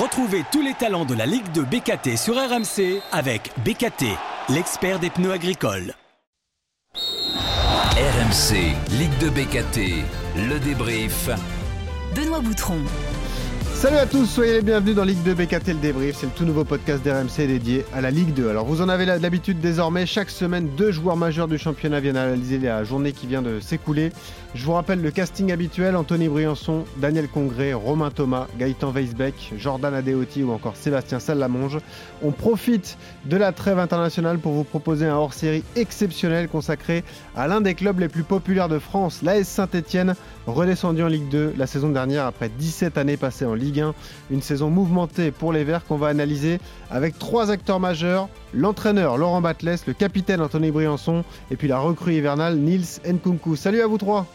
Retrouvez tous les talents de la Ligue de BKT sur RMC avec BKT, l'expert des pneus agricoles. RMC, Ligue de BKT, le débrief. Benoît Boutron. Salut à tous, soyez les bienvenus dans Ligue 2 BKT le débrief. C'est le tout nouveau podcast d'RMC dédié à la Ligue 2. Alors vous en avez l'habitude désormais, chaque semaine, deux joueurs majeurs du championnat viennent analyser la journée qui vient de s'écouler. Je vous rappelle le casting habituel Anthony Briançon, Daniel Congré, Romain Thomas, Gaëtan Weisbeck, Jordan Adeoti ou encore Sébastien Salamonge. On profite de la trêve internationale pour vous proposer un hors-série exceptionnel consacré à l'un des clubs les plus populaires de France, l'AS Saint-Etienne, redescendu en Ligue 2 la saison dernière après 17 années passées en Ligue 1. Une saison mouvementée pour les Verts qu'on va analyser avec trois acteurs majeurs l'entraîneur Laurent Batles, le capitaine Anthony Briançon et puis la recrue hivernale Nils Nkunku. Salut à vous trois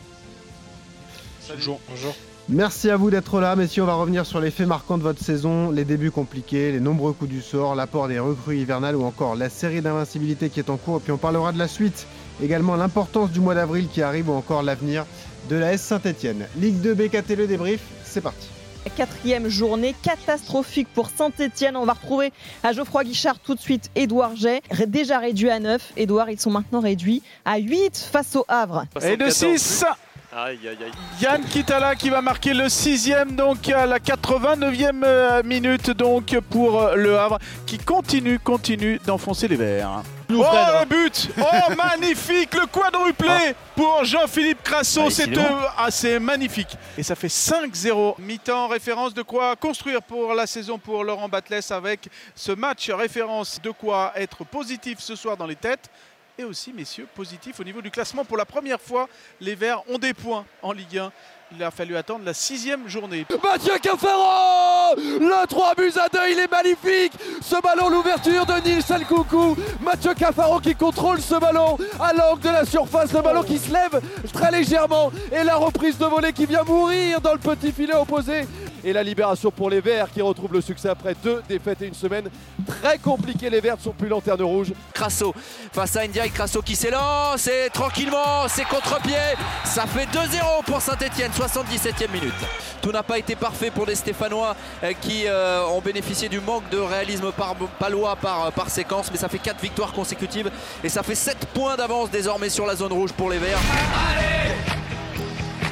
Bonjour. Bonjour. Merci à vous d'être là, messieurs. On va revenir sur les faits marquants de votre saison, les débuts compliqués, les nombreux coups du sort, l'apport des recrues hivernales ou encore la série d'invincibilité qui est en cours. Et puis on parlera de la suite, également l'importance du mois d'avril qui arrive ou encore l'avenir de la S Saint-Etienne. Ligue 2 BKT le débrief, c'est parti. Quatrième journée catastrophique pour Saint-Etienne. On va retrouver à Geoffroy Guichard tout de suite Édouard Jay, déjà réduit à 9. Édouard, ils sont maintenant réduits à 8 face au Havre. Et de 6 Aïe, aïe, aïe. Yann Kitala qui va marquer le sixième donc à la 89e euh, minute donc pour euh, le Havre qui continue, continue d'enfoncer les verts. Oh le but Oh magnifique Le quadruplé ah. pour Jean-Philippe Crasso, c'est assez magnifique. Et ça fait 5-0. Mi-temps, référence de quoi construire pour la saison pour Laurent Batles avec ce match référence de quoi être positif ce soir dans les têtes et aussi, messieurs, positif au niveau du classement. Pour la première fois, les Verts ont des points en Ligue 1. Il a fallu attendre la sixième journée. Mathieu Cafaro Le 3 buts à 2, il est magnifique Ce ballon, l'ouverture de Nils Coucou Mathieu Cafaro qui contrôle ce ballon à l'angle de la surface, le ballon qui se lève très légèrement. Et la reprise de volée qui vient mourir dans le petit filet opposé et la libération pour les Verts qui retrouvent le succès après deux défaites et une semaine très compliquée. Les Verts ne sont plus lanterne rouge. Crasso face à India Crasso qui s'élance et tranquillement, c'est contre-pied. Ça fait 2-0 pour Saint-Etienne, 77e minute. Tout n'a pas été parfait pour les Stéphanois euh, qui euh, ont bénéficié du manque de réalisme par, palois par, euh, par séquence, mais ça fait 4 victoires consécutives et ça fait 7 points d'avance désormais sur la zone rouge pour les Verts.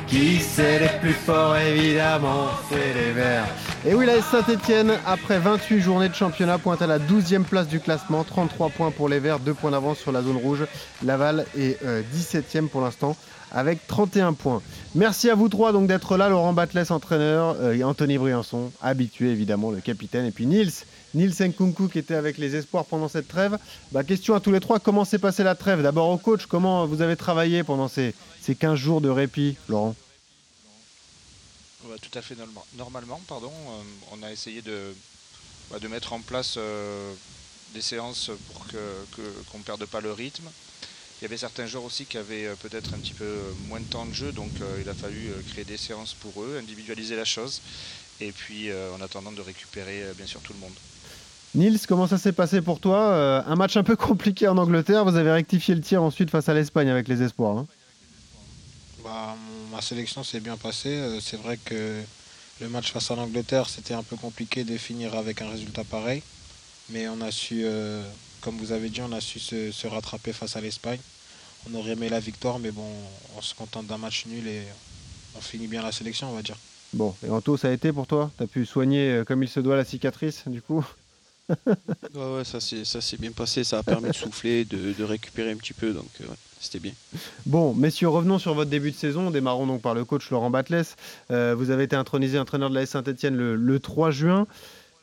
Qui c'est les plus forts évidemment C'est les Verts. Et oui, la Saint-Etienne, après 28 journées de championnat, pointe à la 12e place du classement. 33 points pour les Verts, 2 points d'avance sur la zone rouge. Laval est 17e pour l'instant avec 31 points. Merci à vous trois donc d'être là. Laurent Batles, entraîneur, euh, Anthony Briançon, habitué évidemment, le capitaine. Et puis Nils, Nils Nkunku qui était avec les espoirs pendant cette trêve. Bah, question à tous les trois, comment s'est passée la trêve? D'abord au coach, comment vous avez travaillé pendant ces, ces 15 jours de répit, Laurent Tout à fait normalement, pardon. Euh, on a essayé de, bah, de mettre en place euh, des séances pour qu'on ne perde pas le rythme. Il y avait certains joueurs aussi qui avaient euh, peut-être un petit peu moins de temps de jeu, donc il a fallu créer des séances pour eux, individualiser la chose, et puis en attendant de récupérer bien sûr tout le monde. Nils, comment ça s'est passé pour toi? Un match un peu compliqué en Angleterre, vous avez rectifié le tir ensuite face à l'Espagne avec les espoirs. Hein. Bah, ma sélection s'est bien passée. Euh, c'est vrai que le match face à l'Angleterre, c'était un peu compliqué de finir avec un résultat pareil. Mais on a su, euh, comme vous avez dit, on a su se, rattraper face à l'Espagne. On aurait aimé la victoire, mais bon, on se contente d'un match nul et on finit bien la sélection, on va dire. Bon, et Anto, ça a été pour toi? Tu as pu soigner euh, comme il se doit la cicatrice, du coup? Ouais, ouais, ça s'est bien passé, ça a permis de souffler, de, récupérer un petit peu, donc c'était bien. Bon, messieurs, revenons sur votre début de saison. Démarrons donc par le coach Laurent Batles. Euh, vous avez été intronisé entraîneur de la Saint-Etienne le, 3 juin.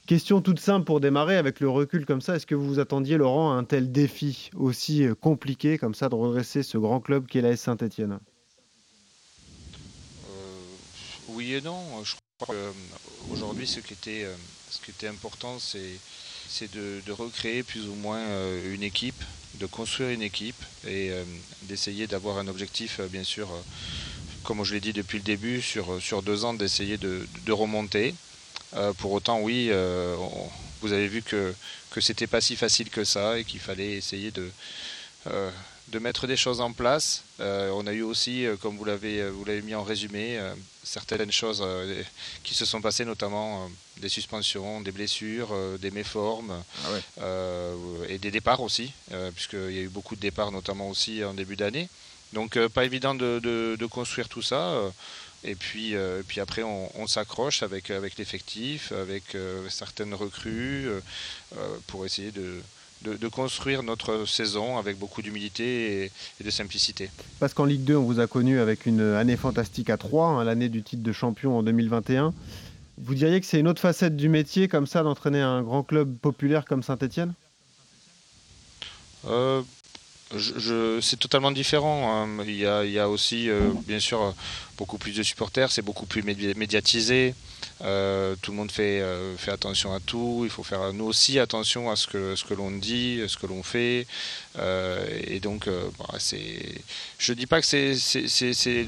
Question toute simple pour démarrer, avec le recul comme ça, est-ce que vous vous attendiez, Laurent, à un tel défi aussi euh, compliqué comme ça de redresser ce grand club qu'est la Saint-Etienne? Euh, Oui et non. Je crois qu'aujourd'hui, ce, qui était, ce qui était important, c'est de, de, recréer plus ou moins une équipe de construire une équipe et euh, d'essayer d'avoir un objectif, euh, bien sûr, euh, comme je l'ai dit depuis le début, sur, deux ans, d'essayer de, remonter. pour autant, oui, vous avez vu que, que c'était pas si facile que ça et qu'il fallait essayer de, de mettre des choses en place. on a eu aussi, comme vous l'avez vous l'avez mis en résumé, certaines choses qui se sont passées, notamment des suspensions, des blessures, des méformes ah et des départs aussi, puisqu'il y a eu beaucoup de départs, notamment aussi en début d'année. Donc pas évident de, construire tout ça. Et puis, puis après, on, s'accroche avec, avec l'effectif, avec certaines recrues, pour essayer de, de, construire notre saison avec beaucoup d'humilité et, de simplicité. Parce qu'en Ligue 2, on vous a connu avec une année fantastique à 3, hein, l'année du titre de champion en 2021. Vous diriez que c'est une autre facette du métier, comme ça, d'entraîner un grand club populaire comme Saint-Etienne euh, c'est totalement différent. Hein. Il, y a, aussi, euh, bien sûr, beaucoup plus de supporters, c'est beaucoup plus médiatisé. Euh, tout le monde fait, euh, fait attention à tout. Il faut faire nous aussi attention à ce que, ce que l'on dit, ce que l'on fait. et donc, bah, c'est, je dis pas que c'est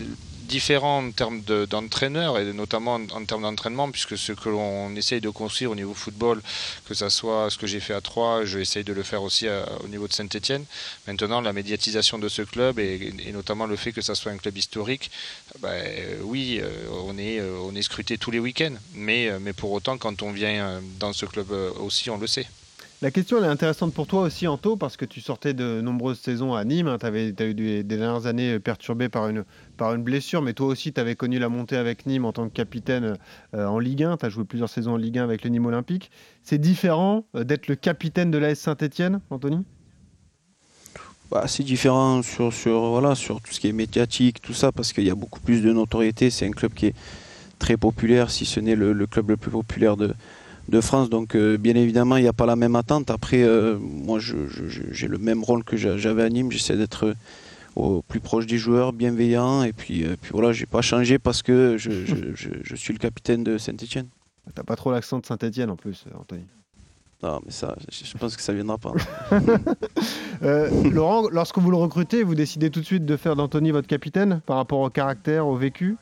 différent en termes d'entraîneur et notamment en, termes d'entraînement, puisque ce que l'on essaye de construire au niveau football, que ce soit ce que j'ai fait à Troyes, je essaye de le faire aussi au niveau de Saint-Etienne. Maintenant, la médiatisation de ce club et, notamment le fait que ça soit un club historique, ben, oui, euh, on est, euh, on est scruté tous les week-ends, mais, euh, pour autant, quand on vient dans ce club aussi, on le sait. La question est intéressante pour toi aussi, Anto, parce que tu sortais de nombreuses saisons à Nîmes. Hein. tu avais eu des, dernières années perturbées par une, blessure, mais toi aussi, tu avais connu la montée avec Nîmes en tant que capitaine euh, en Ligue 1. Tu as joué plusieurs saisons en Ligue 1 avec le Nîmes Olympique. C'est différent euh, d'être le capitaine de l'AS Saint-Etienne, Anthony? Bah, c'est différent sur, tout ce qui est médiatique, tout ça, parce qu'il y a beaucoup plus de notoriété. C'est un club qui est très populaire, si ce n'est le club le plus populaire de, France. Donc, euh, bien évidemment, il n'y a pas la même attente. Après, euh, moi, j'ai le même rôle que j'avais à Nîmes. J'essaie d'être euh, au plus proche des joueurs, bienveillant. Et puis, puis voilà, j'ai pas changé parce que je, suis le capitaine de Saint-Etienne. T'as pas trop l'accent de Saint-Etienne en plus, Anthony. Non, mais ça, je pense que ça viendra pas. Laurent, lorsque vous le recrutez, vous décidez tout de suite de faire d'Anthony votre capitaine par rapport au caractère, au vécu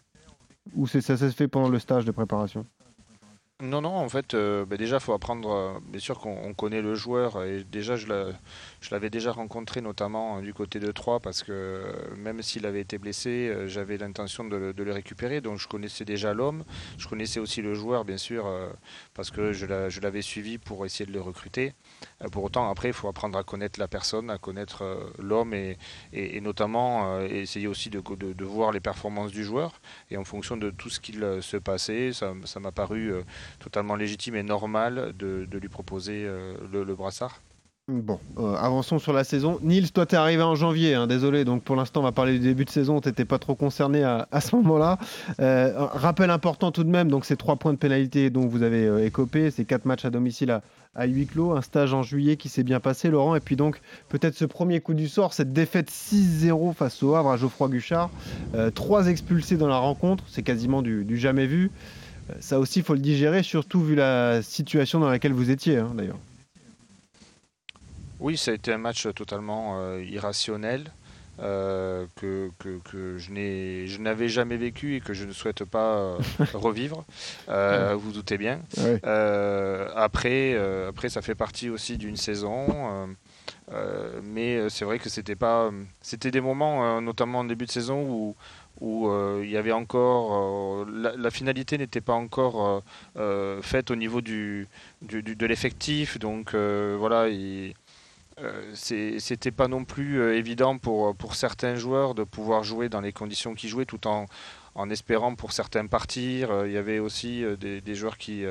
Ou ça se fait pendant le stage de préparation? Non, non, en fait, euh, bah, déjà, il faut apprendre. Euh, bien sûr qu'on connaît le joueur et déjà, je l'avais déjà rencontré notamment du côté de Troyes parce que même s'il avait été blessé, euh, j'avais l'intention de, le récupérer. Donc, je connaissais déjà l'homme. Je connaissais aussi le joueur, bien sûr, parce que je l'avais suivi pour essayer de le recruter. pour autant, après, il faut apprendre à connaître la personne, à connaître l'homme et, et, notamment essayer aussi de, de, voir les performances du joueur. Et en fonction de tout ce qu'il se passait, ça m'a paru totalement légitime et normal de, lui proposer euh, le, brassard. Bon, euh, avançons sur la saison. Nils, toi, t'es arrivé en janvier, hein, désolé. Donc pour l'instant, on va parler du début de saison. T'étais pas trop concerné à, ce moment-là. Euh, rappel important tout de même. Donc ces trois points de pénalité dont vous avez écopé, ces quatre matchs à domicile à, huis clos, un stage en juillet qui s'est bien passé, Laurent. Et puis donc peut-être ce premier coup du sort, cette défaite 6-0 face au Havre à Geoffroy Guchard. trois expulsés dans la rencontre, c'est quasiment du jamais vu. Ça aussi, il faut le digérer, surtout vu la situation dans laquelle vous étiez, hein, d'ailleurs. Oui, ça a été un match totalement euh, irrationnel. Euh, que, que, je n'avais jamais vécu et que je ne souhaite pas euh, revivre. vous doutez bien. après, après, ça fait partie aussi d'une saison. mais c'est vrai que c'était pas. C'était des moments, notamment en début de saison, où, où euh, il y avait encore euh, la, finalité n'était pas encore euh, faite au niveau du, de l'effectif donc voilà c'était pas non plus évident pour, pour certains joueurs de pouvoir jouer dans les conditions qu'ils jouaient tout en, en espérant pour certains partir. Il y avait aussi des, des joueurs qui,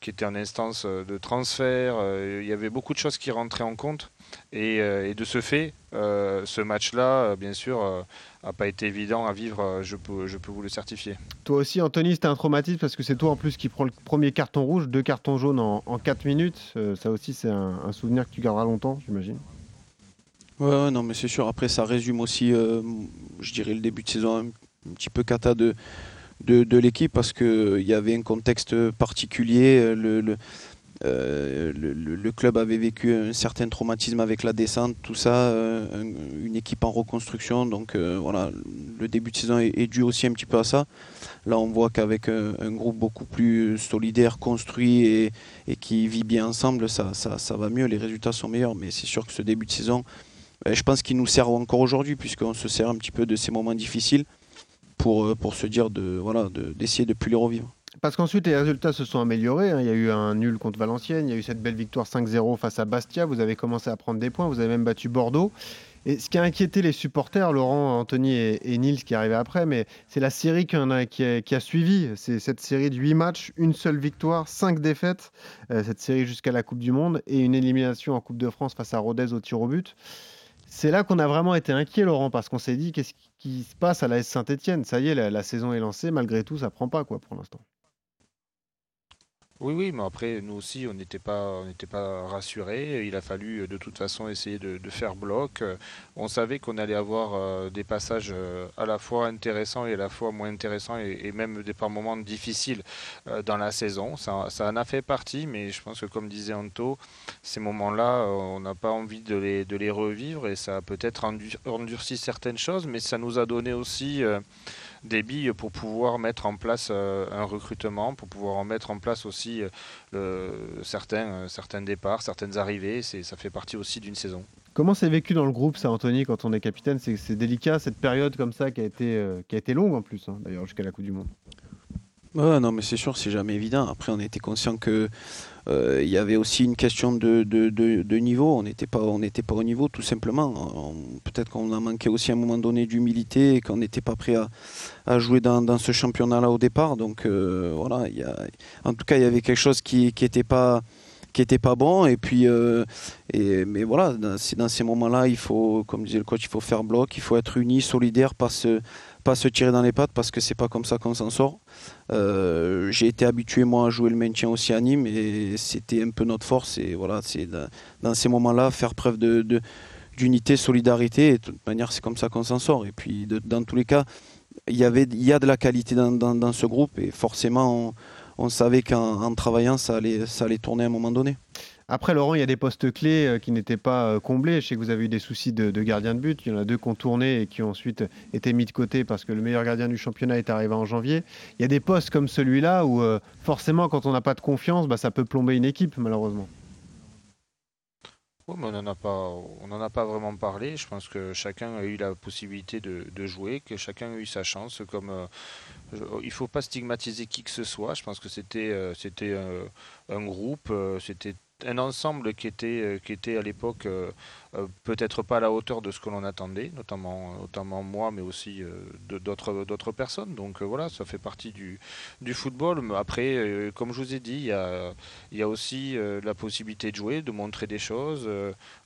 qui étaient en instance de transfert. Il y avait beaucoup de choses qui rentraient en compte. Et, et de ce fait, ce match-là, bien sûr, n'a pas été évident à vivre, euh, je peux, je peux vous le certifier. Toi aussi, Anthony, c'était un traumatisme parce que c'est toi en plus qui prends le premier carton rouge, deux cartons jaunes en, en 4 minutes. Euh, ça aussi, c'est un, souvenir que tu garderas longtemps, j'imagine. Ouais, non, mais c'est sûr. Après, ça résume aussi, euh, je dirais, le début de saison un, petit peu cata de, de, de l'équipe parce qu'il y avait un contexte particulier. le, euh, le, club avait vécu un certain traumatisme avec la descente, tout ça, euh, une équipe en reconstruction. Donc euh, voilà, le début de saison est, dû aussi un petit peu à ça. Là, on voit qu'avec un, groupe beaucoup plus solidaire, construit et, qui vit bien ensemble, ça, va mieux, les résultats sont meilleurs. Mais c'est sûr que ce début de saison je pense qu'ils nous servent encore aujourd'hui, puisqu'on se sert un petit peu de ces moments difficiles pour, se dire de voilà d'essayer de ne plus les revivre. Parce qu'ensuite, les résultats se sont améliorés. Hein. Il y a eu un nul contre Valenciennes, il y a eu cette belle victoire 5-0 face à Bastia. Vous avez commencé à prendre des points, vous avez même battu Bordeaux. Et ce qui a inquiété les supporters, Laurent, Anthony et, Nils qui arrivaient après, mais c'est la série qui a, qui, a, suivi. C'est cette série de 8 matchs, une seule victoire, 5 défaites, euh, cette série jusqu'à la Coupe du Monde, et une élimination en Coupe de France face à Rodez au tir au but. C'est là qu'on a vraiment été inquiet, Laurent, parce qu'on s'est dit qu'est-ce qui se passe à la S Saint-Etienne Ça y est, la, la, saison est lancée, malgré tout, ça prend pas quoi pour l'instant. Oui, oui, mais après, nous aussi, on n'était pas, pas rassurés. Il a fallu euh, de toute façon essayer de, faire bloc. Euh, on savait qu'on allait avoir euh, des passages à la fois intéressants et à la fois moins intéressants et, même des par moments difficiles dans la saison. Ça, en a fait partie, mais je pense que comme disait Anto, ces moments-là, on n'a pas envie de les, de les revivre et ça a peut-être endurci certaines choses, mais ça nous a donné aussi des billes pour pouvoir mettre en place euh, un recrutement, pour pouvoir en mettre en place aussi euh, certains, euh, certains départs, certaines arrivées. Ça fait partie aussi d'une saison. Comment c'est vécu dans le groupe, ça, Anthony, quand on est capitaine? C'est délicat, cette période comme ça qui a été, qui a été longue en plus, hein, d'ailleurs, jusqu'à la Coupe du Monde. Ouais, non, mais c'est sûr, c'est jamais évident. Après, on était conscient que il y avait aussi une question de, de, de, niveau. On n'était pas, pas au niveau, tout simplement. Peut-être qu'on a manqué aussi à un moment donné d'humilité et qu'on n'était pas prêt à, à jouer dans, dans, ce championnat-là au départ. Donc euh, voilà, y a, en tout cas, il y avait quelque chose qui n'était pas pas bon et puis euh, et, mais voilà dans, dans ces moments-là il faut comme disait le coach il faut faire bloc il faut être uni solidaire pas se pas se tirer dans les pattes parce que c'est pas comme ça qu'on s'en sort. Euh, j'ai été habitué moi à jouer le maintien aussi à Nîmes et c'était un peu notre force et voilà c'est dans ces moments-là faire preuve de, d'unité, solidarité et de toute manière c'est comme ça qu'on s'en sort et puis dans tous les cas il y avait il y a de la qualité dans, ce groupe et forcément on, on savait qu'en travaillant ça allait ça allait tourner à un moment donné. Après, Laurent, il y a des postes clés euh, qui n'étaient pas euh, comblés. Je sais que vous avez eu des soucis de, gardien de but. Il y en a deux qui ont tourné et qui ont ensuite été mis de côté parce que le meilleur gardien du championnat est arrivé en janvier. Il y a des postes comme celui-là où, euh, forcément, quand on n'a pas de confiance, bah, ça peut plomber une équipe, malheureusement. On n'en a, pas, a pas vraiment parlé. Je pense que chacun a eu la possibilité de, jouer, que chacun a eu sa chance. Comme, il ne faut pas stigmatiser qui que ce soit. Je pense que c'était, c'était un groupe, c'était un ensemble qui était, euh, qui était à l'époque euh, euh, peut-être pas à la hauteur de ce que l'on attendait, notamment, notamment moi, mais aussi d'autres, d'autres personnes. Donc voilà, ça fait partie du, du football. Mais après, comme je vous ai dit, il y a, y a aussi la possibilité de jouer, de montrer des choses.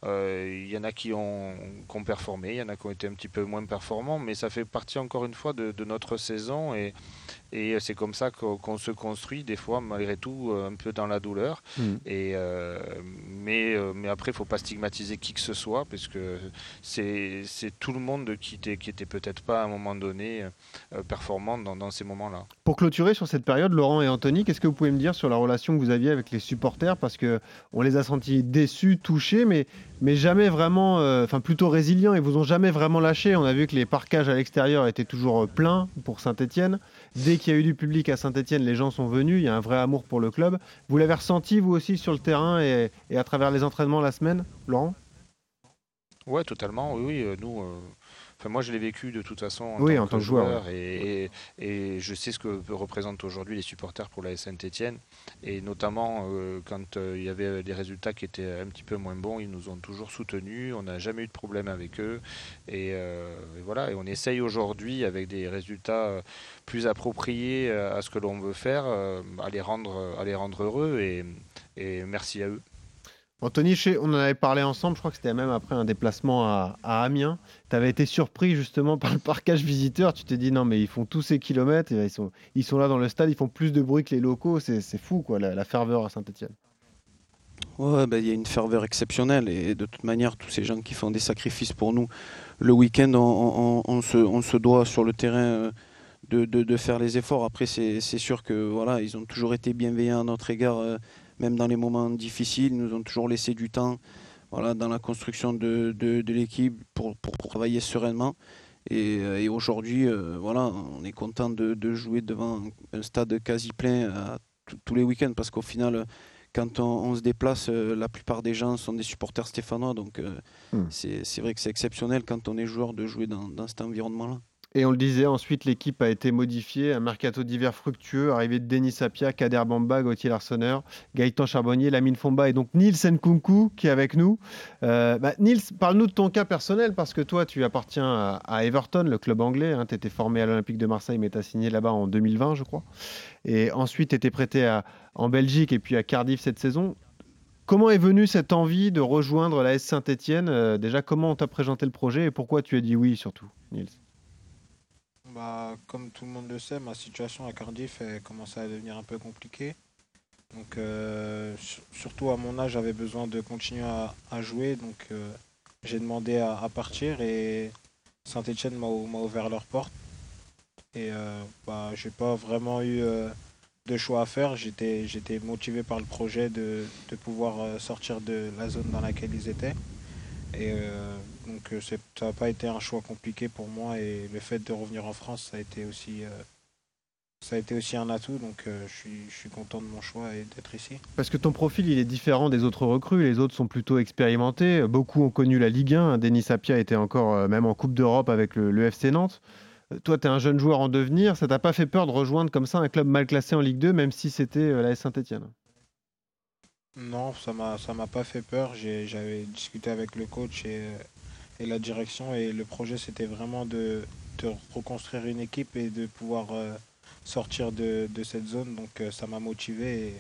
il y en a qui ont, qui ont, performé, il y en a qui ont été un petit peu moins performants, mais ça fait partie encore une fois de, de notre saison et, et c'est comme ça qu'on se construit, des fois, malgré tout, un peu dans la douleur. Mm. Et, euh, mais, euh, mais après, il ne faut pas stigmatiser qui que ce soit, parce que c'est tout le monde qui était, qui était peut-être pas à un moment donné euh, performant dans, dans ces moments-là. Pour clôturer sur cette période, Laurent et Anthony, qu'est-ce que vous pouvez me dire sur la relation que vous aviez avec les supporters? Parce qu'on les a sentis déçus, touchés, mais mais jamais vraiment, enfin plutôt résilients. Ils vous ont jamais vraiment lâché. On a vu que les parcages à l'extérieur étaient toujours pleins pour Saint-Etienne. Dès qu'il y a eu du public à Saint-Etienne, les gens sont venus, il y a un vrai amour pour le club. Vous l'avez ressenti, vous aussi, sur le terrain et, à travers les entraînements la semaine, Laurent? Ouais, totalement. Oui. Euh, nous, euh, moi, je l'ai vécu de toute façon en, tant, que joueur, et, je sais ce que représentent aujourd'hui les supporters pour la Saint-Etienne. Et notamment, euh, quand euh, il y avait des résultats qui étaient un petit peu moins bons, ils nous ont toujours soutenus. On n'a jamais eu de problème avec eux. Et, euh, voilà, et on essaye aujourd'hui, avec des résultats plus appropriés à ce que l'on veut faire, à, les rendre, à les rendre heureux. et merci à eux. Anthony, on en avait parlé ensemble, je crois que c'était même après un déplacement à, Amiens. Tu avais été surpris justement par le parcage visiteur. Tu t'es dit non, mais ils font tous ces kilomètres, ils sont, ils sont là dans le stade, ils font plus de bruit que les locaux. C'est fou, quoi, la, ferveur à Saint-Etienne. Ouais, ben, il y a une ferveur exceptionnelle et de toute manière, tous ces gens qui font des sacrifices pour nous, le week-end, on, se, doit sur le terrain euh, de, faire les efforts. Après, c'est sûr que voilà, ils ont toujours été bienveillants à notre égard. Euh, même dans les moments difficiles, nous ont toujours laissé du temps voilà, dans la construction de, de, l'équipe pour, pour, travailler sereinement. Et, euh, et aujourd'hui, euh, voilà, on est content de, de, jouer devant un stade quasi plein tous les week-ends parce qu'au final, quand on, se déplace, la plupart des gens sont des supporters stéphanois. Donc hmm. c'est vrai que c'est exceptionnel quand on est joueur de jouer dans cet environnement-là. Et on le disait, ensuite l'équipe a été modifiée, un mercato d'hiver fructueux, arrivé de Denis Sapia, Kader Bamba, Gauthier Larsonneur, Gaëtan Charbonnier, Lamine Fomba et donc Nils Nkunku qui est avec nous. Euh, bah, Nils, parle-nous de ton cas personnel parce que toi tu appartiens à, Everton, le club anglais. Hein, tu étais formé à l'Olympique de Marseille mais tu as signé là-bas en 2020 je crois. Et ensuite tu étais prêté en Belgique et puis à Cardiff cette saison. Comment est venue cette envie de rejoindre la S Saint-Etienne euh, Déjà, comment on t'a présenté le projet et pourquoi tu as dit oui surtout, Nils? Bah, comme tout le monde le sait, ma situation à Cardiff est commencé à devenir un peu compliquée. Donc, euh, surtout à mon âge, j'avais besoin de continuer à, jouer. Donc, euh, j'ai demandé à, partir et Saint-Etienne m'a ouvert leurs portes. Et euh, bah, pas vraiment eu de choix à faire. J'étais motivé par le projet de, pouvoir sortir de la zone dans laquelle ils étaient. Euh, donc euh, ça n'a pas été un choix compliqué pour moi et le fait de revenir en France, ça a été aussi, euh, ça a été aussi un atout. Donc je, suis, je suis content de mon choix et d'être ici. Parce que ton profil, il est différent des autres recrues. Les autres sont plutôt expérimentés. Beaucoup ont connu la Ligue 1. Denis Sapia était encore même en Coupe d'Europe avec le, le, FC Nantes. Toi, tu es un jeune joueur en devenir. Ça t'a pas fait peur de rejoindre comme ça un club mal classé en Ligue 2, même si c'était la Saint-Etienne? Non, ça m'a ça m'a pas fait peur. J'avais discuté avec le coach et, et, la direction et le projet c'était vraiment de, de, reconstruire une équipe et de pouvoir euh, sortir de, de, cette zone. Donc euh, ça m'a motivé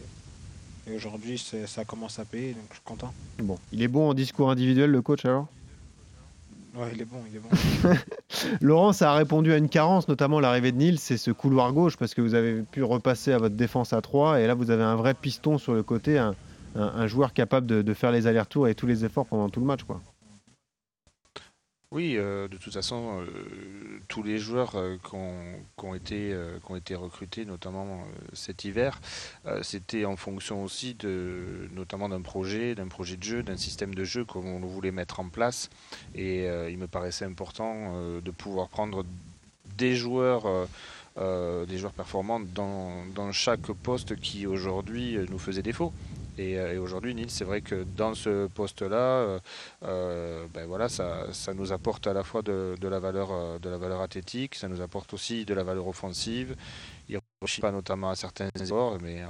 et, aujourd'hui ça commence à payer donc je suis content. Bon, il est bon en discours individuel le coach alors? Ouais, il est bon, il est bon. Laurent, ça a répondu à une carence, notamment l'arrivée de Nils, c'est ce couloir gauche, parce que vous avez pu repasser à votre défense à 3, et là vous avez un vrai piston sur le côté, un, un, joueur capable de, faire les allers-retours et tous les efforts pendant tout le match. Quoi. Oui, euh, de toute façon, euh, tous les joueurs euh, qui, ont, été, recrutés, notamment cet hiver, c'était en fonction aussi notamment d'un projet, d'un projet de jeu, d'un système de jeu qu'on voulait mettre en place. Et il me paraissait important de pouvoir prendre des joueurs. des joueurs performants dans chaque poste qui aujourd'hui nous faisait défaut. Euh, et, aujourd'hui, Nils, c'est vrai que dans ce poste-là, euh, euh, ben voilà, ça, ça, nous apporte à la fois de, la valeur, de la valeur athlétique, ça nous apporte aussi de la valeur offensive. Il ne pas notamment à certains efforts, mais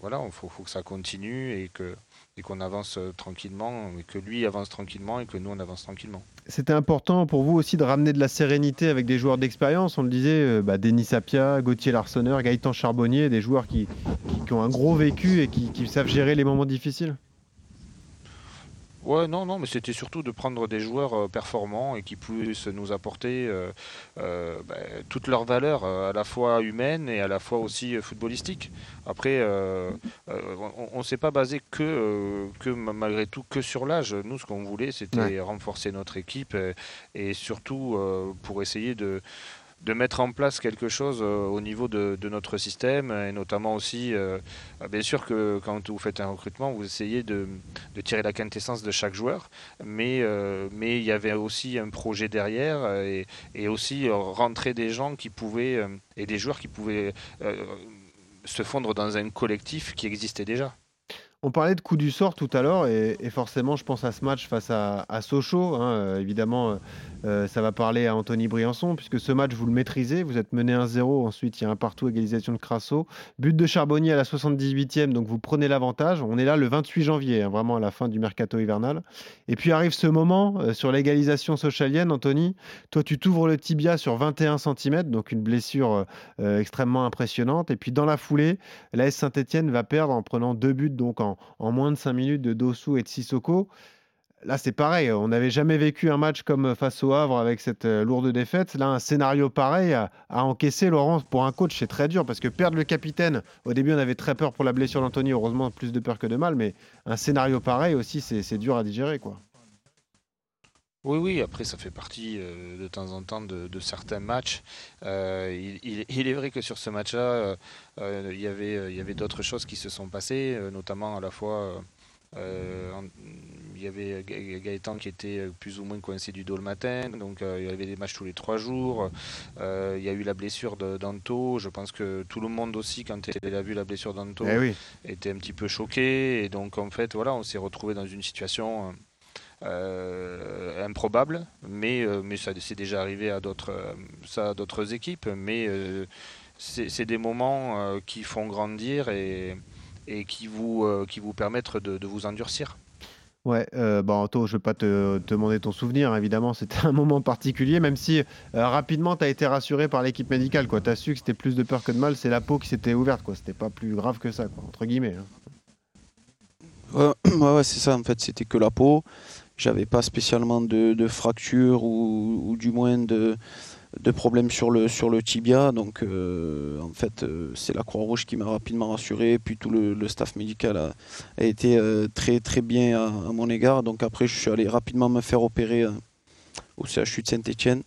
voilà, il faut, faut, que ça continue et que et qu'on avance tranquillement, et que lui avance tranquillement et que nous on avance tranquillement. C'était important pour vous aussi de ramener de la sérénité avec des joueurs d'expérience. On le disait, euh, bah, Denis Sapia, Gauthier Larsonneur, Gaëtan Charbonnier, des joueurs qui, ont un gros vécu et qui savent gérer les moments difficiles. Ouais, non, non, mais c'était surtout de prendre des joueurs euh, performants et qui puissent nous apporter euh, euh, ben, toutes leurs valeurs, à la fois humaines et à la fois aussi footballistiques. Après, on ne s'est pas basé que, que, malgré tout, que sur l'âge. Nous, ce qu'on voulait, c'était renforcer notre équipe et surtout pour essayer de de mettre en place quelque chose euh, au niveau de, notre système et notamment aussi, euh, euh, bien sûr que quand vous faites un recrutement, vous essayez de, tirer la quintessence de chaque joueur, mais, mais il y avait aussi un projet derrière et, et aussi rentrer des gens qui pouvaient et des joueurs qui pouvaient se fondre dans un collectif qui existait déjà. On parlait de coup du sort tout à l'heure et, forcément je pense à ce match face à, Sochaux. Hein, évidemment, euh, ça va parler à Anthony Briançon, puisque ce match, vous le maîtrisez. Vous êtes mené 1-0. Ensuite, il y a un partout, égalisation de Crasso. But de Charbonnier à la 78e, donc vous prenez l'avantage. On est là le 28 janvier, hein, vraiment à la fin du mercato hivernal. Et puis arrive ce moment euh, sur l'égalisation socialienne, Anthony. Toi, tu t'ouvres le tibia sur 21 cm, donc une blessure euh, extrêmement impressionnante. Et puis dans la foulée, l'AS Saint-Etienne va perdre en prenant deux buts donc en, en moins de 5 minutes de Dossou et de Sissoko. Là, c'est pareil. On n'avait jamais vécu un match comme face au Havre avec cette euh, lourde défaite. Là, un scénario pareil à, encaisser, Laurent, pour un coach, c'est très dur parce que perdre le capitaine, au début, on avait très peur pour la blessure d'Anthony. Heureusement, plus de peur que de mal. Mais un scénario pareil aussi, c'est dur à digérer. quoi. Oui, oui, après ça fait partie euh, de temps en temps de, certains matchs. Euh, il, est vrai que sur ce match-là, il y avait, il y avait d'autres choses qui se sont passées, notamment à la fois il y avait Gaëtan qui était plus ou moins coincé du dos le matin, donc il y avait des matchs tous les trois jours. il y a eu la blessure d'Anto. Je pense que tout le monde aussi, quand il a vu la blessure d'Anto, eh était un petit peu choqué. Et donc en fait, voilà, on s'est retrouvé dans une situation euh, improbable, mais, euh, mais ça c'est déjà arrivé à d'autres ça d'autres équipes, mais euh, c'est des moments qui font grandir et, et qui, vous, qui vous permettent de, de vous endurcir. Ouais, euh, bon, Anto, je ne vais pas te, demander ton souvenir, évidemment, c'était un moment particulier, même si rapidement tu as été rassuré par l'équipe médicale. Tu as su que c'était plus de peur que de mal, c'est la peau qui s'était ouverte, quoi. c'était pas plus grave que ça, quoi, entre guillemets. Hein. Ouais, ouais, c'est ça, en fait, c'était que la peau. J'avais pas spécialement de, de fracture ou, du moins de, de problèmes sur le, tibia. Donc euh, en fait, euh, c'est la Croix-Rouge qui m'a rapidement rassuré. Puis tout le, staff médical a, été euh, très très bien à, mon égard. Donc après, je suis allé rapidement me faire opérer au CHU de Saint-Etienne.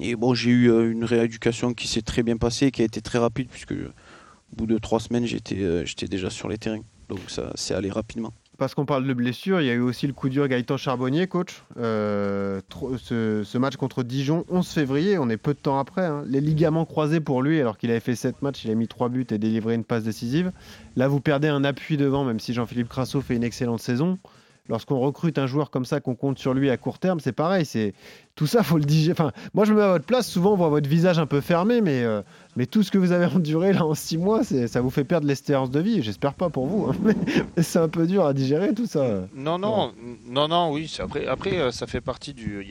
Et bon, j'ai eu une rééducation qui s'est très bien passée, qui a été très rapide, puisque au bout de trois semaines, j'étais j'étais déjà sur les terrains. Donc ça s'est allé rapidement parce qu'on parle de blessure, il y a eu aussi le coup dur Gaëtan Charbonnier, coach. Euh, ce, match contre Dijon, 11 février, on est peu de temps après. Hein. Les ligaments croisés pour lui, alors qu'il avait fait 7 matchs, il a mis 3 buts et délivré une passe décisive. Là, vous perdez un appui devant, même si Jean-Philippe Crasso fait une excellente saison. Lorsqu'on recrute un joueur comme ça, qu'on compte sur lui à court terme, c'est pareil. C'est tout ça, faut le digérer. Enfin, moi, je me mets à votre place. Souvent, on voit votre visage un peu fermé, mais, euh, mais tout ce que vous avez enduré là en six mois, ça vous fait perdre l'espérance de vie. J'espère pas pour vous, hein, mais c'est un peu dur à digérer tout ça. Non, non, non, non, oui. Après, après, euh, ça fait partie du.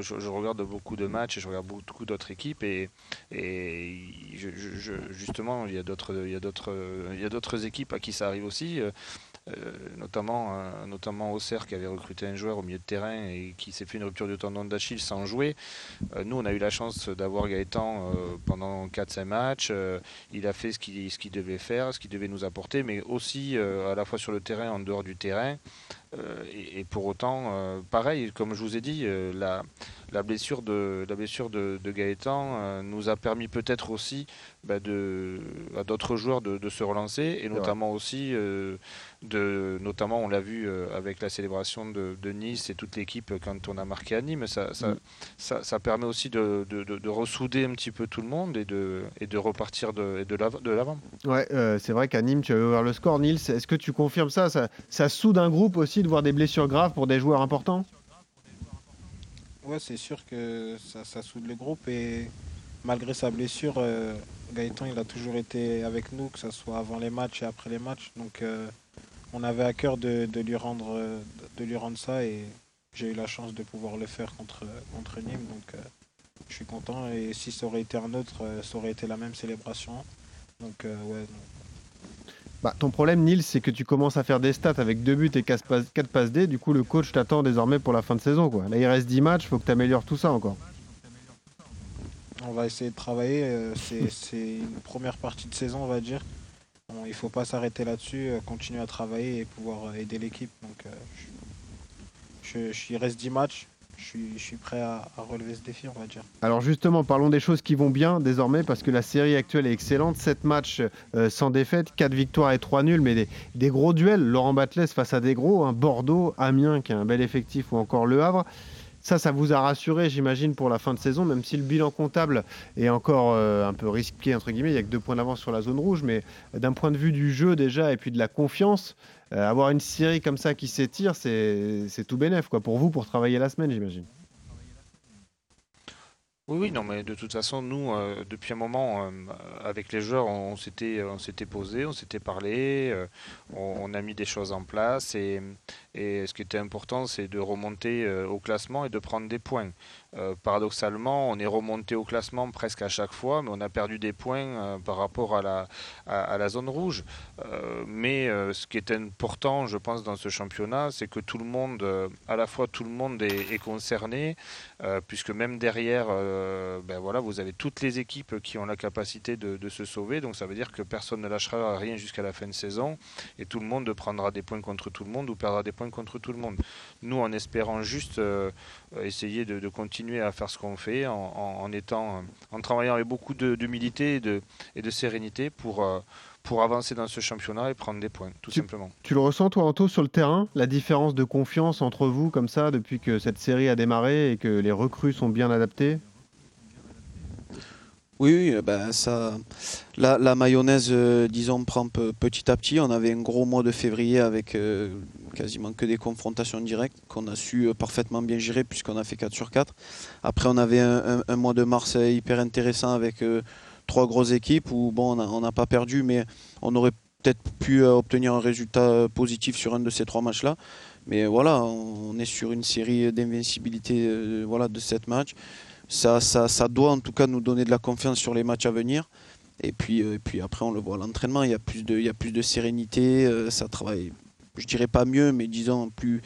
je, regarde beaucoup de matchs et je regarde beaucoup d'autres équipes et, et justement, il y a d'autres, il y a d'autres, il y a d'autres équipes à qui ça arrive aussi. Euh, notamment, euh, notamment Auxerre qui avait recruté un joueur au milieu de terrain et qui s'est fait une rupture du tendon d'Achille sans jouer. Euh, nous, on a eu la chance d'avoir Gaëtan pendant 4-5 matchs. il a fait ce qu'il ce qu'il devait faire, ce qu'il devait nous apporter, mais aussi à la fois sur le terrain, en dehors du terrain. Et, pour autant, pareil, comme je vous ai dit, la, la blessure de, la blessure de, Gaëtan nous a permis peut-être aussi bah, de, à d'autres joueurs de, de, se relancer et notamment aussi de, notamment on l'a vu euh, avec la célébration de, Nice et toute l'équipe quand on a marqué à Nîmes, ça, ça, mm. ça, permet aussi de, de, ressouder un petit peu tout le monde et de, et de repartir de, de l'avant. Ouais, euh, c'est vrai qu'à Nîmes, tu as ouvert le score, Nils. Est-ce que tu confirmes ça, ça Ça soude un groupe aussi de voir des blessures graves pour des joueurs importants Ouais, c'est sûr que ça, ça, soude le groupe et malgré sa blessure, euh, Gaëtan il a toujours été avec nous, que ce soit avant les matchs et après les matchs. Donc on avait à cœur de, lui rendre, de lui rendre ça et j'ai eu la chance de pouvoir le faire contre, contre Nîmes. Donc euh, je suis content et si ça aurait été un autre, euh, ça aurait été la même célébration. Donc euh, ouais. Bah, ton problème, Nils, c'est que tu commences à faire des stats avec deux buts et 4 passes, D. Du coup, le coach t'attend désormais pour la fin de saison. Quoi. Là, il reste 10 matchs, il faut que tu améliores tout ça encore. On va essayer de travailler. C'est une première partie de saison, on va dire il ne faut pas s'arrêter là-dessus, euh, continuer à travailler et pouvoir euh, aider l'équipe. Donc, euh, je, je, il reste 10 matchs. Je suis, prêt à, relever ce défi, on va dire. Alors justement, parlons des choses qui vont bien désormais, parce que la série actuelle est excellente. 7 matchs sans défaite, 4 victoires et 3 nuls, mais des, gros duels. Laurent Batles face à des gros, un Bordeaux, Amiens qui a un bel effectif, ou encore Le Havre. Ça, ça vous a rassuré, j'imagine, pour la fin de saison, même si le bilan comptable est encore euh, un peu risqué, entre guillemets, il n'y a que deux points d'avance sur la zone rouge, mais d'un point de vue du jeu déjà et puis de la confiance, euh, avoir une série comme ça qui s'étire, c'est tout bénef, quoi, pour vous, pour travailler la semaine, j'imagine. Oui, oui, non, mais de toute façon, nous, euh, depuis un moment, avec les joueurs, on, s'était, on s'était posé, on s'était parlé, on, a mis des choses en place et, et ce qui était important, c'est de remonter euh, au classement et de prendre des points. Euh, paradoxalement, on est remonté au classement presque à chaque fois, mais on a perdu des points euh, par rapport à la, à, la zone rouge. mais ce qui est important, je pense, dans ce championnat, c'est que tout le monde, à la fois tout le monde est, concerné, puisque même derrière, ben voilà, vous avez toutes les équipes qui ont la capacité de, de se sauver. Donc ça veut dire que personne ne lâchera rien jusqu'à la fin de saison, et tout le monde prendra des points contre tout le monde ou perdra des points points contre tout le monde. Nous, en espérant juste essayer de, continuer à faire ce qu'on fait, en, étant, en travaillant avec beaucoup d'humilité et de, et de sérénité pour pour avancer dans ce championnat et prendre des points, tout simplement. Tu le ressens, toi, Anto, sur le terrain, la différence de confiance entre vous, comme ça, depuis que cette série a démarré et que les recrues sont bien adaptées? Oui, bah ça, la, mayonnaise, euh, disons, prend petit à petit. On avait un gros mois de février avec euh, quasiment que des confrontations directes qu'on a su euh, parfaitement bien gérer puisqu'on a fait 4 sur 4. Après, on avait un, mois de mars hyper intéressant avec trois grosses équipes où bon, on n'a pas perdu, mais on aurait peut-être pu euh, obtenir un résultat euh, positif sur un de ces trois matchs-là. Mais voilà, on est sur une série d'invincibilité euh, voilà, de sept matchs. Ça, ça, doit en tout cas nous donner de la confiance sur les matchs à venir. Et puis, et puis après, on le voit l'entraînement, il il y a plus de sérénité, ça travaille, je dirais pas mieux, mais disons plus,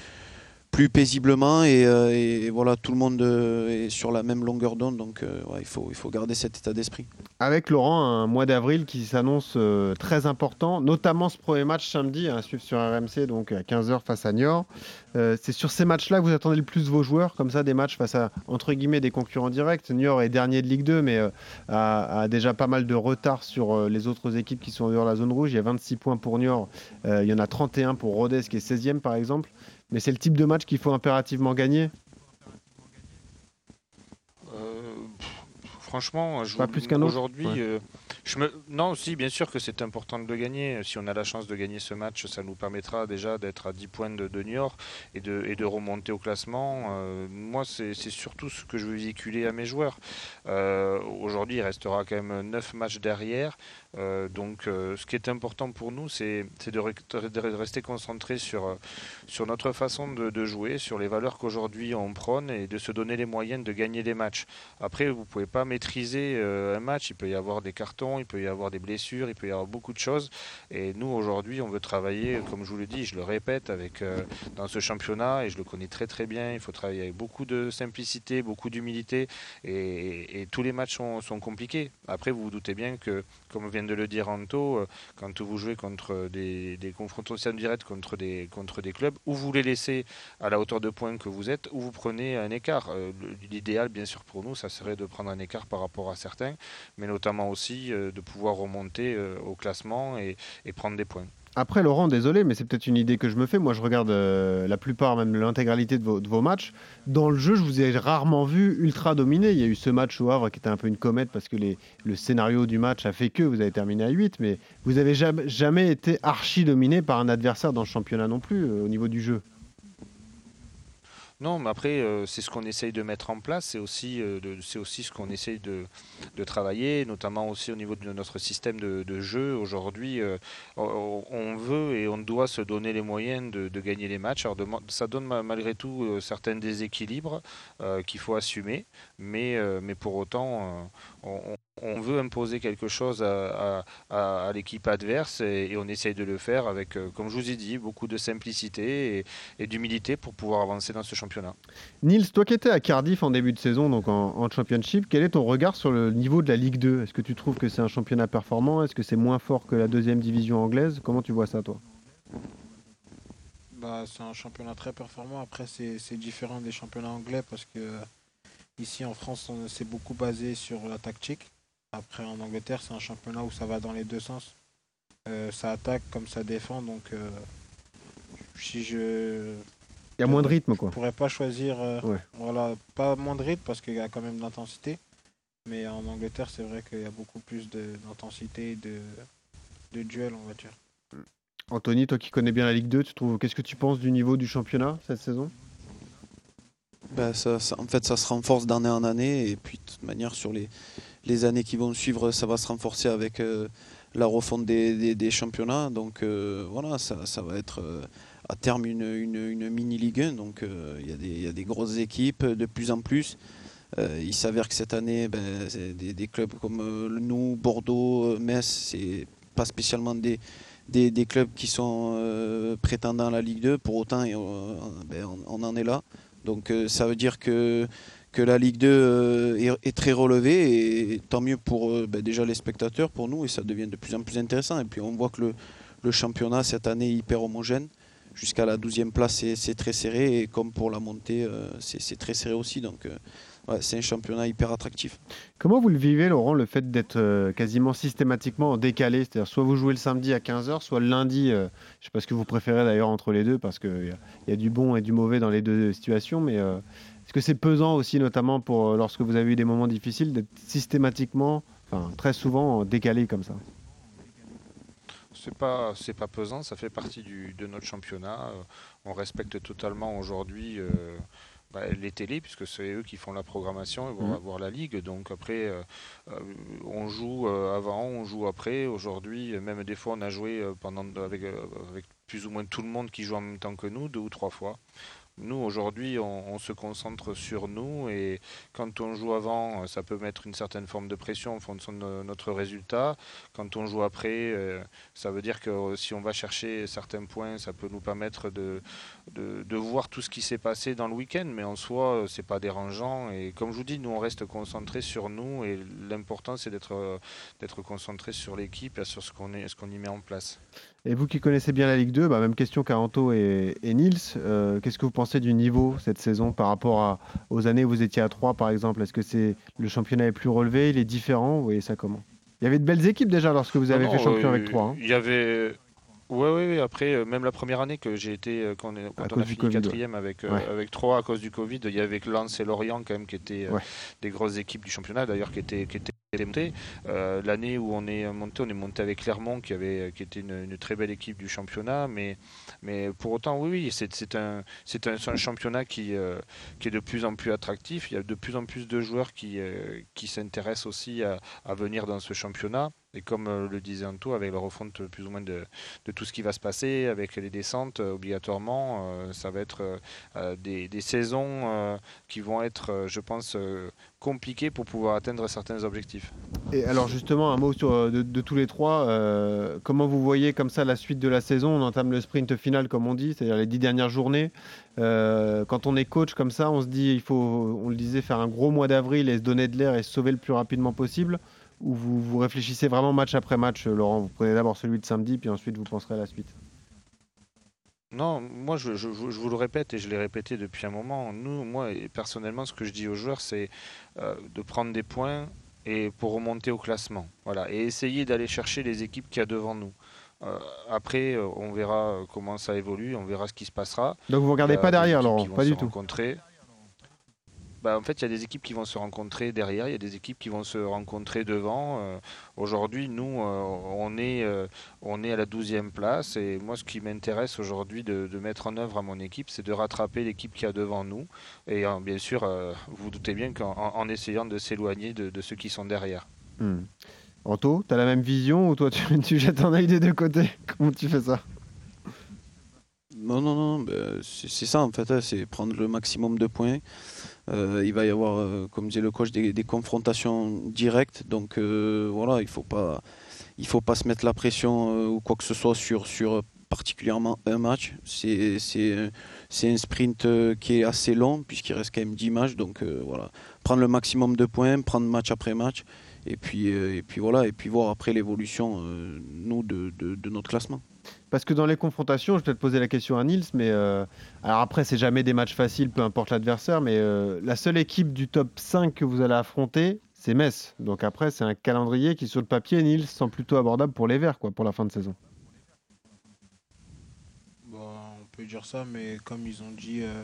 plus paisiblement euh, et, voilà tout le monde euh, est sur la même longueur d'onde donc euh, il, faut, il faut garder cet état d'esprit. Avec Laurent, un mois d'avril qui s'annonce très important, notamment ce premier match samedi à suivre sur RMC donc à 15h face à Niort. c'est sur ces matchs-là que vous attendez le plus vos joueurs, comme ça des matchs face à entre guillemets des concurrents directs. Niort est dernier de Ligue 2 mais a, déjà pas mal de retard sur les autres équipes qui sont dans la zone rouge. Il y a 26 points pour Niort, il y en a 31 pour Rodez qui est 16e par exemple. Mais c'est le type de match qu'il faut impérativement gagner euh, Franchement, je, pas plus qu'un Aujourd'hui, euh, je me... non, si, bien sûr que c'est important de le gagner. Si on a la chance de gagner ce match, ça nous permettra déjà d'être à 10 points de, de York et de, et de remonter au classement. Euh, moi, c'est surtout ce que je veux véhiculer à mes joueurs. Aujourd'hui, il restera quand même 9 matchs derrière. Euh, donc, euh, ce qui est important pour nous, c'est de, rester concentré sur, euh, sur notre façon de, jouer, sur les valeurs qu'aujourd'hui on prône et de se donner les moyens de gagner des matchs. Après, vous ne pouvez pas maîtriser un match. Il peut y avoir des cartons, il peut y avoir des blessures, il peut y avoir beaucoup de choses. Et nous, aujourd'hui, on veut travailler, comme je vous le dis, je le répète, avec, dans ce championnat, et je le connais très très bien. Il faut travailler avec beaucoup de simplicité, beaucoup d'humilité. Et, tous les matchs sont, sont compliqués. Après, vous vous doutez bien que, comme vient de le dire Anto, euh, quand vous jouez contre des, confrontations directes contre des, clubs, ou vous les laissez à la hauteur de points que vous êtes, ou vous prenez un écart. Euh, l'idéal, bien sûr, pour nous, ça serait de prendre un écart par rapport à certains, mais notamment aussi euh, de pouvoir remonter au classement et prendre des points. Après, Laurent, désolé, mais c'est peut-être une idée que je me fais. Moi, je regarde euh, la plupart, même l'intégralité de vos, matchs. Dans le jeu, je vous ai rarement vu ultra dominé. Il y a eu ce match au Havre qui était un peu une comète parce que le scénario du match a fait que vous avez terminé à 8, mais vous avez jamais, jamais été archi dominé par un adversaire dans le championnat non plus euh, au niveau du jeu. Non, mais après, euh, c'est ce qu'on essaye de mettre en place, c'est aussi, euh, aussi ce qu'on essaye de, de, travailler, notamment aussi au niveau de notre système de, de jeu. Aujourd'hui, euh, on veut et on doit se donner les moyens de, de gagner les matchs. Alors, ça donne malgré tout certains déséquilibres qu'il faut assumer, mais, mais pour autant, on, on, veut imposer quelque chose à, à, l'équipe adverse et, on essaye de le faire avec, comme je vous ai dit, beaucoup de simplicité et, et d'humilité pour pouvoir avancer dans ce championnat. Nils, toi qui étais à Cardiff en début de saison, donc en, Championship, quel est ton regard sur le niveau de la Ligue 2 Est-ce que tu trouves que c'est un championnat performant? Est-ce que c'est moins fort que la deuxième division anglaise? Comment tu vois ça, toi? Bah, C'est un championnat très performant. Après, c'est différent des championnats anglais parce que ici en France, on s'est beaucoup basé sur la tactique. Après, en Angleterre, c'est un championnat où ça va dans les deux sens. Euh, ça attaque comme ça défend. Donc, euh, si je il y a moins de rythme, quoi. On pourrait pas choisir. Euh, voilà, pas moins de rythme parce qu'il y a quand même d'intensité. Mais en Angleterre, c'est vrai qu'il y a beaucoup plus d'intensité, de, de, de duel, on va dire. Anthony, toi qui connais bien la Ligue 2, tu trouves qu'est-ce que tu penses du niveau du championnat cette saison? Ça, En fait, ça se renforce d'année en année. Et puis, de toute manière, sur les, années qui vont suivre, ça va se renforcer avec euh, la refonte des, championnats. Donc, euh, voilà, ça, va être à terme une, une, mini Ligue 1. Donc euh, il y, a des grosses équipes de plus en plus. Euh, il s'avère que cette année, ben, des, clubs comme euh, nous, Bordeaux, Metz, c'est pas spécialement des, des, clubs qui sont prétendants à la Ligue 2. Pour autant, ben, on, en est là. Donc ça veut dire que, la Ligue 2 est, très relevée et tant mieux pour ben, déjà les spectateurs, pour nous, et ça devient de plus en plus intéressant. Et puis on voit que le, le championnat cette année est hyper homogène jusqu'à la 12e place, c'est très serré. Et comme pour la montée, c'est très serré aussi. Donc, c'est un championnat hyper attractif. Comment vous le vivez, Laurent, le fait d'être quasiment systématiquement décalé? C'est-à-dire, soit vous jouez le samedi à 15h, soit le lundi. je ne sais pas ce que vous préférez d'ailleurs entre les deux, parce qu'il y, y, a du bon et du mauvais dans les deux situations. Mais est-ce que c'est pesant aussi, notamment pour lorsque vous avez eu des moments difficiles, d'être systématiquement, enfin très souvent décalé comme ça? C'est pas c'est pas pesant, ça fait partie du, de notre championnat. Euh, on respecte totalement aujourd'hui euh, bah, les télés puisque c'est eux qui font la programmation et vont avoir mmh. la ligue. Donc après, euh, on joue avant, on joue après. Aujourd'hui, même des fois, on a joué pendant avec, avec plus ou moins tout le monde qui joue en même temps que nous, deux ou trois fois. Nous, aujourd'hui, on, se concentre sur nous et quand on joue avant, ça peut mettre une certaine forme de pression en fonction de notre résultat. Quand on joue après, euh, ça veut dire que si on va chercher certains points, ça peut nous permettre de, de, voir tout ce qui s'est passé dans le week-end. Mais en soi, c'est pas dérangeant. Et comme je vous dis, nous, on reste concentré sur nous et l'important, c'est d'être concentré sur l'équipe et sur ce qu'on ce qu'on y met en place. Et vous qui connaissez bien la Ligue 2, bah, même question qu'à Anto et, Nils. Euh, qu'est-ce que vous pensez du niveau cette saison par rapport à, aux années où vous étiez à 3 par exemple? Est-ce que c'est le championnat est plus relevé Il est différent? Vous voyez ça comment? Il y avait de belles équipes déjà lorsque vous avez fait champion avec 3. Hein. Il y avait. Oui, oui, après, euh, même la première année que j'ai été, euh, quand, on, a fini quatrième avec, avec 3 à cause du Covid, il y avait Lens et Lorient quand même qui étaient des grosses équipes du championnat d'ailleurs qui étaient, qui étaient euh, L'année où on est monté, on est monté avec Clermont, qui, avait, était une, très belle équipe du championnat. Mais, pour autant, oui, c'est un, championnat qui, euh, qui est de plus en plus attractif. Il y a de plus en plus de joueurs qui, euh, s'intéressent aussi à, venir dans ce championnat. Et comme euh, le disait Anto, avec la refonte plus ou moins de, tout ce qui va se passer, avec les descentes, obligatoirement, ça va être des, saisons qui vont être, je pense, compliquées pour pouvoir atteindre certains objectifs. Et alors justement, un mot sur, de, de tous les trois. comment vous voyez comme ça la suite de la saison? On entame le sprint final, comme on dit, c'est-à-dire les dix dernières journées. quand on est coach comme ça, on se dit, il faut, on le disait, faire un gros mois d'avril et se donner de l'air et se sauver le plus rapidement possible ou vous, vous réfléchissez vraiment match après match, euh, Laurent Vous prenez d'abord celui de samedi, puis ensuite vous penserez à la suite non, moi je, je, vous le répète et je l'ai répété depuis un moment. Nous, moi personnellement, ce que je dis aux joueurs, c'est euh, de prendre des points et pour remonter au classement. Voilà, et essayer d'aller chercher les équipes qu'il y a devant nous. Euh, après, on verra comment ça évolue, on verra ce qui se passera. Donc vous ne regardez pas derrière, Laurent, pas du tout. Rencontrer. Bah, en fait, il y a des équipes qui vont se rencontrer derrière, il y a des équipes qui vont se rencontrer devant. Euh, aujourd'hui, nous, euh, on, est, euh, on est à la 12e place et moi, ce qui m'intéresse aujourd'hui de, mettre en œuvre à mon équipe, c'est de rattraper l'équipe qui a devant nous. Et bien sûr, vous, vous doutez bien qu'en essayant de s'éloigner de, ceux qui sont derrière. Hmm. Anto, tu as la même vision ou toi, tu, tu jettes un œil des deux côtés? Comment tu fais ça? Non, non, non, bah, c'est ça en fait, hein, c'est prendre le maximum de points. Euh, il va y avoir, euh, comme disait le coach, des, confrontations directes. Donc euh, voilà, il il faut pas se mettre la pression ou quoi que ce soit sur, particulièrement un match. C'est un sprint qui est assez long puisqu'il reste quand même 10 matchs. Donc voilà, prendre le maximum de points, prendre match après match. Et puis, voilà, et puis voir après l'évolution, nous, de notre classement. Parce que dans les confrontations, je vais peut-être poser la question à Nils, mais euh, alors après, c'est jamais des matchs faciles, peu importe l'adversaire, mais euh, la seule équipe du top 5 que vous allez affronter, c'est Metz. Donc après, c'est un calendrier qui, sur le papier, Nils, semble plutôt abordable pour les Verts, quoi, pour la fin de saison. On peut dire ça, mais comme ils ont dit, euh,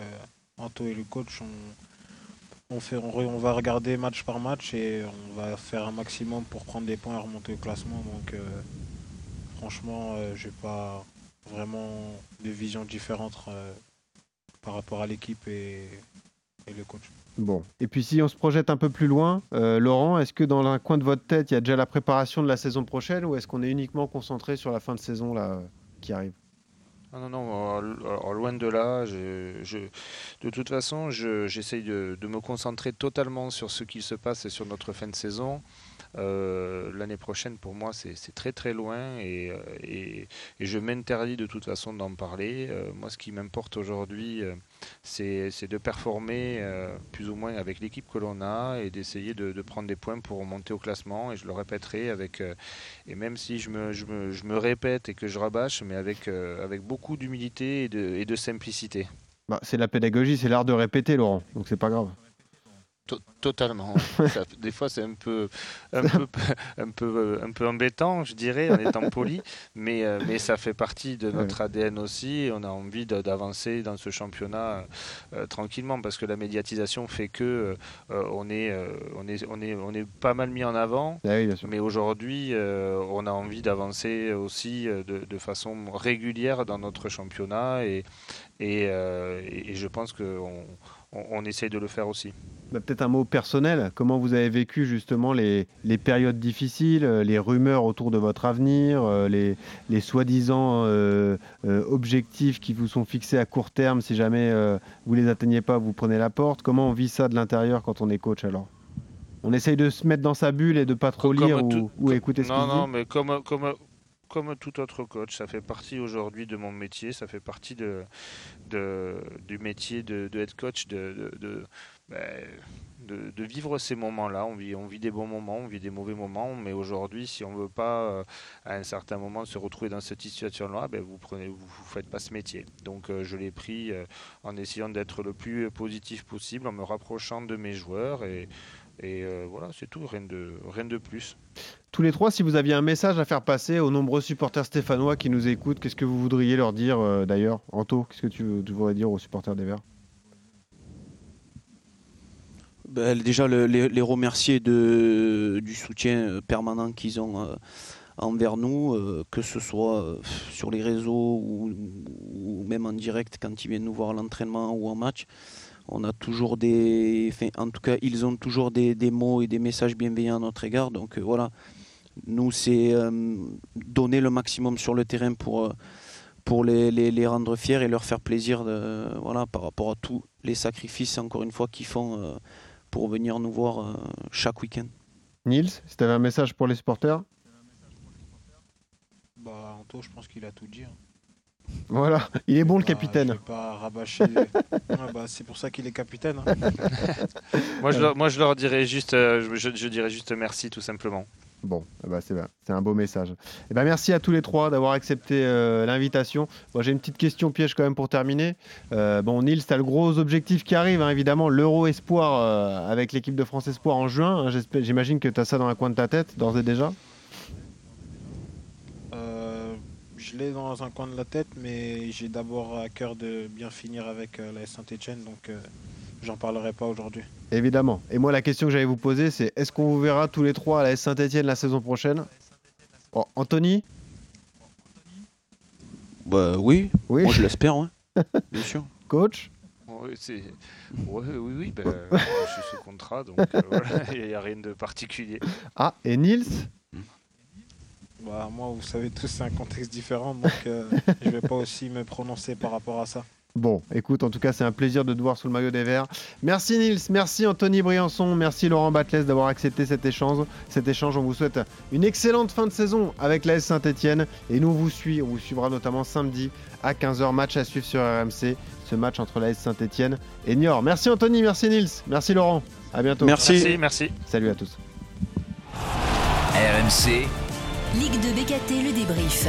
Anto et le coach, on, fait, on, va regarder match par match et on va faire un maximum pour prendre des points et remonter au classement. Donc franchement, euh, j'ai pas vraiment de vision différente euh, par rapport à l'équipe et, le coach. Bon, et puis si on se projette un peu plus loin, euh, Laurent, est-ce que dans un coin de votre tête, il y a déjà la préparation de la saison prochaine ou est-ce qu'on est uniquement concentré sur la fin de saison là, qui arrive? Ah non, non, loin de là. Je, de toute façon, j'essaye de, de, me concentrer totalement sur ce qui se passe et sur notre fin de saison. L'année prochaine, pour moi, c'est très très loin et, et, je m'interdis de toute façon d'en parler. moi, ce qui m'importe aujourd'hui, c'est de performer plus ou moins avec l'équipe que l'on a et d'essayer de, prendre des points pour monter au classement. Et je le répéterai avec, et même si je me, répète et que je rabâche, mais avec, beaucoup d'humilité et de, et de simplicité. Bah, c'est la pédagogie, c'est l'art de répéter, Laurent, donc c'est pas grave. Totalement. des fois, c'est un peu, un, peu, un, peu, un peu embêtant, je dirais, en étant poli, mais, euh, mais ça fait partie de notre ADN aussi. on a envie d'avancer dans ce championnat euh, tranquillement parce que la médiatisation fait que euh, on, est, on, est, on, est, on est pas mal mis en avant. Ah mais aujourd'hui, on a envie d'avancer aussi de, de, façon régulière dans notre championnat et, et, et je pense qu'on on, essaye de le faire aussi. Bah, peut-être un mot personnel. Comment vous avez vécu justement les, périodes difficiles, euh, les rumeurs autour de votre avenir, euh, les, les soi-disant euh, objectifs qui vous sont fixés à court terme Si jamais vous les atteignez pas, vous prenez la porte? Comment on vit ça de l'intérieur quand on est coach alors? On essaye de se mettre dans sa bulle et de pas trop lire ou, écouter ce dit? Non, mais comme, comme, comme tout autre coach, ça fait partie aujourd'hui de mon métier, ça fait partie de, du métier de, head coach, de, de, de, vivre ces moments-là. On vit, des bons moments, on vit des mauvais moments, mais aujourd'hui, si on ne veut pas euh, à un certain moment se retrouver dans cette situation-là, ben, vous ne vous, faites pas ce métier. Donc euh, je l'ai pris euh, en essayant d'être le plus positif possible, en me rapprochant de mes joueurs et voilà, c'est tout, rien de, rien de plus. Tous les trois, si vous aviez un message à faire passer aux nombreux supporters stéphanois qui nous écoutent, qu'est-ce que vous voudriez leur dire d'ailleurs? Anto, qu'est-ce que tu, voudrais dire aux supporters des Verts? Ben, Déjà, les, remercier du soutien euh, permanent qu'ils ont envers nous, que ce soit sur les réseaux ou, même en direct quand ils viennent nous voir à l'entraînement ou en match on a toujours des, en tout cas, ils ont toujours des, mots et des messages bienveillants à notre égard. Donc euh, voilà, nous c'est euh, donner le maximum sur le terrain pour euh, pour les, rendre fiers et leur faire plaisir, voilà, par rapport à tous les sacrifices encore une fois qu'ils font pour venir nous voir chaque week-end. Nils, si tu avais un message pour les supporters? Bah, Anto, je pense qu'il a tout dit. Hein. Voilà, il est bon le bah, capitaine. pas rabâcher. bah, c'est pour ça qu'il est capitaine. Hein. moi, je leur, moi, je leur dirais juste, euh, je, dirais juste merci tout simplement. Bon, eh ben, c'est un beau message. Eh ben, merci à tous les trois d'avoir accepté euh, l'invitation. Moi, j'ai une petite question piège quand même pour terminer. Euh, bon, Nils, tu as le gros objectif qui arrive, hein, évidemment, l'Euro Espoir avec l'équipe de France Espoir en juin. Hein, j'imagine que tu as ça dans un coin de ta tête, d'ores et déjà je l'ai dans un coin de la tête, mais j'ai d'abord à cœur de bien finir avec euh, la Saint-Etienne, donc euh, j'en parlerai pas aujourd'hui. Évidemment. Et moi, la question que j'allais vous poser, c'est est-ce qu'on vous verra tous les trois à la Saint-Etienne la saison prochaine? Anthony? Bah oui, oui. moi je l'espère, bien sûr. Coach? Oui, oui, oui, ben, je suis sous contrat, donc euh, il n'y a rien de particulier. Ah, et Nils? Bah, moi, vous savez tous, c'est un contexte différent, donc euh, je vais pas aussi me prononcer par rapport à ça. Bon, écoute, en tout cas, c'est un plaisir de te voir sous le maillot des Verts. Merci Nils, merci Anthony Briançon, merci Laurent Batles d'avoir accepté cet échange. Cet échange, on vous souhaite une excellente fin de saison avec l'AS Saint-Etienne. Et nous, on vous suit, on vous suivra notamment samedi à 15h, match à suivre sur RMC, ce match entre l'AS Saint-Etienne et Niort. Merci Anthony, merci Nils, merci Laurent. À bientôt. Merci, merci. merci. Salut à tous. RMC Ligue de BKT, le débrief.